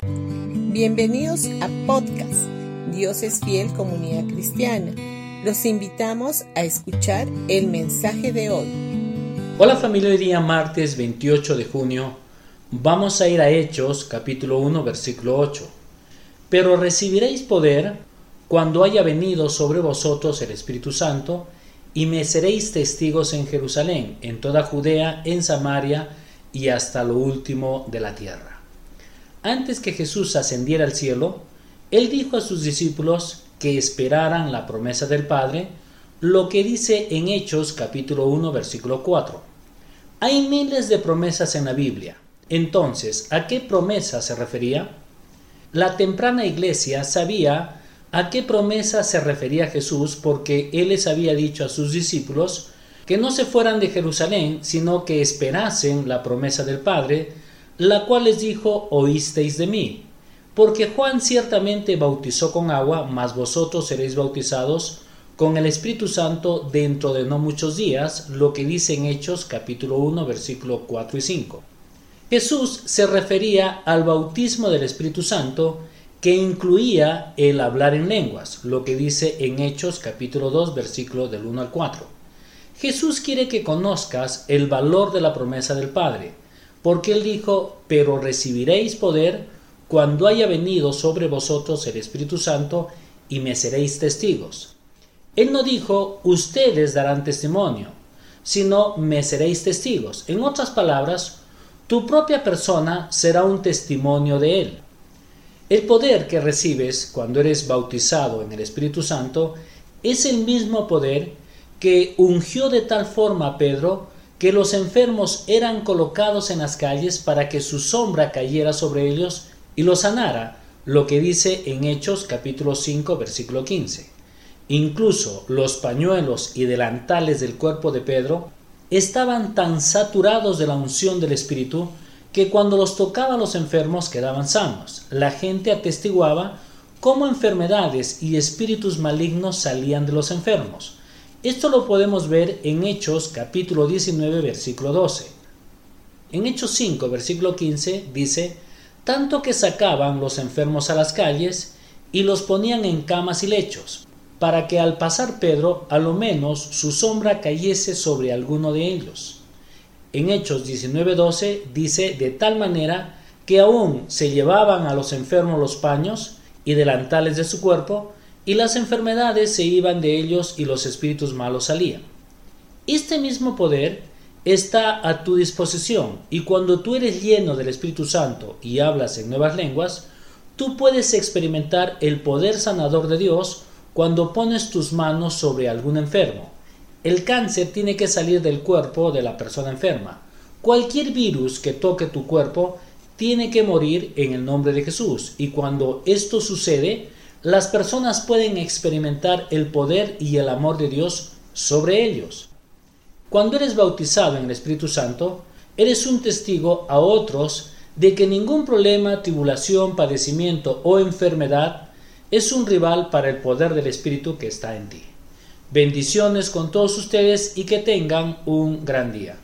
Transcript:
Bienvenidos a podcast Dios es fiel comunidad cristiana. Los invitamos a escuchar el mensaje de hoy. Hola familia, hoy día martes 28 de junio vamos a ir a Hechos capítulo 1 versículo 8. Pero recibiréis poder cuando haya venido sobre vosotros el Espíritu Santo y me seréis testigos en Jerusalén, en toda Judea, en Samaria y hasta lo último de la tierra. Antes que Jesús ascendiera al cielo, él dijo a sus discípulos que esperaran la promesa del Padre, lo que dice en Hechos capítulo 1 versículo 4. Hay miles de promesas en la Biblia. Entonces, ¿a qué promesa se refería? La temprana iglesia sabía a qué promesa se refería Jesús porque él les había dicho a sus discípulos que no se fueran de Jerusalén, sino que esperasen la promesa del Padre, la cual les dijo, oísteis de mí. Porque Juan ciertamente bautizó con agua, mas vosotros seréis bautizados con el Espíritu Santo dentro de no muchos días, lo que dice en Hechos capítulo 1 versículo 4 y 5. Jesús se refería al bautismo del Espíritu Santo que incluía el hablar en lenguas, lo que dice en Hechos capítulo 2 versículo del 1 al 4. Jesús quiere que conozcas el valor de la promesa del Padre, porque él dijo, pero recibiréis poder cuando haya venido sobre vosotros el Espíritu Santo y me seréis testigos. Él no dijo, ustedes darán testimonio, sino me seréis testigos. En otras palabras, tu propia persona será un testimonio de Él. El poder que recibes cuando eres bautizado en el Espíritu Santo es el mismo poder que ungió de tal forma a Pedro que los enfermos eran colocados en las calles para que su sombra cayera sobre ellos y lo sanara, lo que dice en Hechos capítulo 5 versículo 15. Incluso los pañuelos y delantales del cuerpo de Pedro estaban tan saturados de la unción del Espíritu que cuando los tocaba los enfermos quedaban sanos. La gente atestiguaba cómo enfermedades y espíritus malignos salían de los enfermos. Esto lo podemos ver en Hechos capítulo 19 versículo 12. En Hechos 5 versículo 15 dice, tanto que sacaban los enfermos a las calles y los ponían en camas y lechos, para que al pasar Pedro a lo menos su sombra cayese sobre alguno de ellos. En Hechos 19:12 dice de tal manera que aún se llevaban a los enfermos los paños y delantales de su cuerpo, y las enfermedades se iban de ellos y los espíritus malos salían. Este mismo poder está a tu disposición y cuando tú eres lleno del Espíritu Santo y hablas en nuevas lenguas, tú puedes experimentar el poder sanador de Dios cuando pones tus manos sobre algún enfermo. El cáncer tiene que salir del cuerpo de la persona enferma. Cualquier virus que toque tu cuerpo tiene que morir en el nombre de Jesús y cuando esto sucede, las personas pueden experimentar el poder y el amor de Dios sobre ellos. Cuando eres bautizado en el Espíritu Santo, eres un testigo a otros de que ningún problema, tribulación, padecimiento o enfermedad es un rival para el poder del Espíritu que está en ti. Bendiciones con todos ustedes y que tengan un gran día.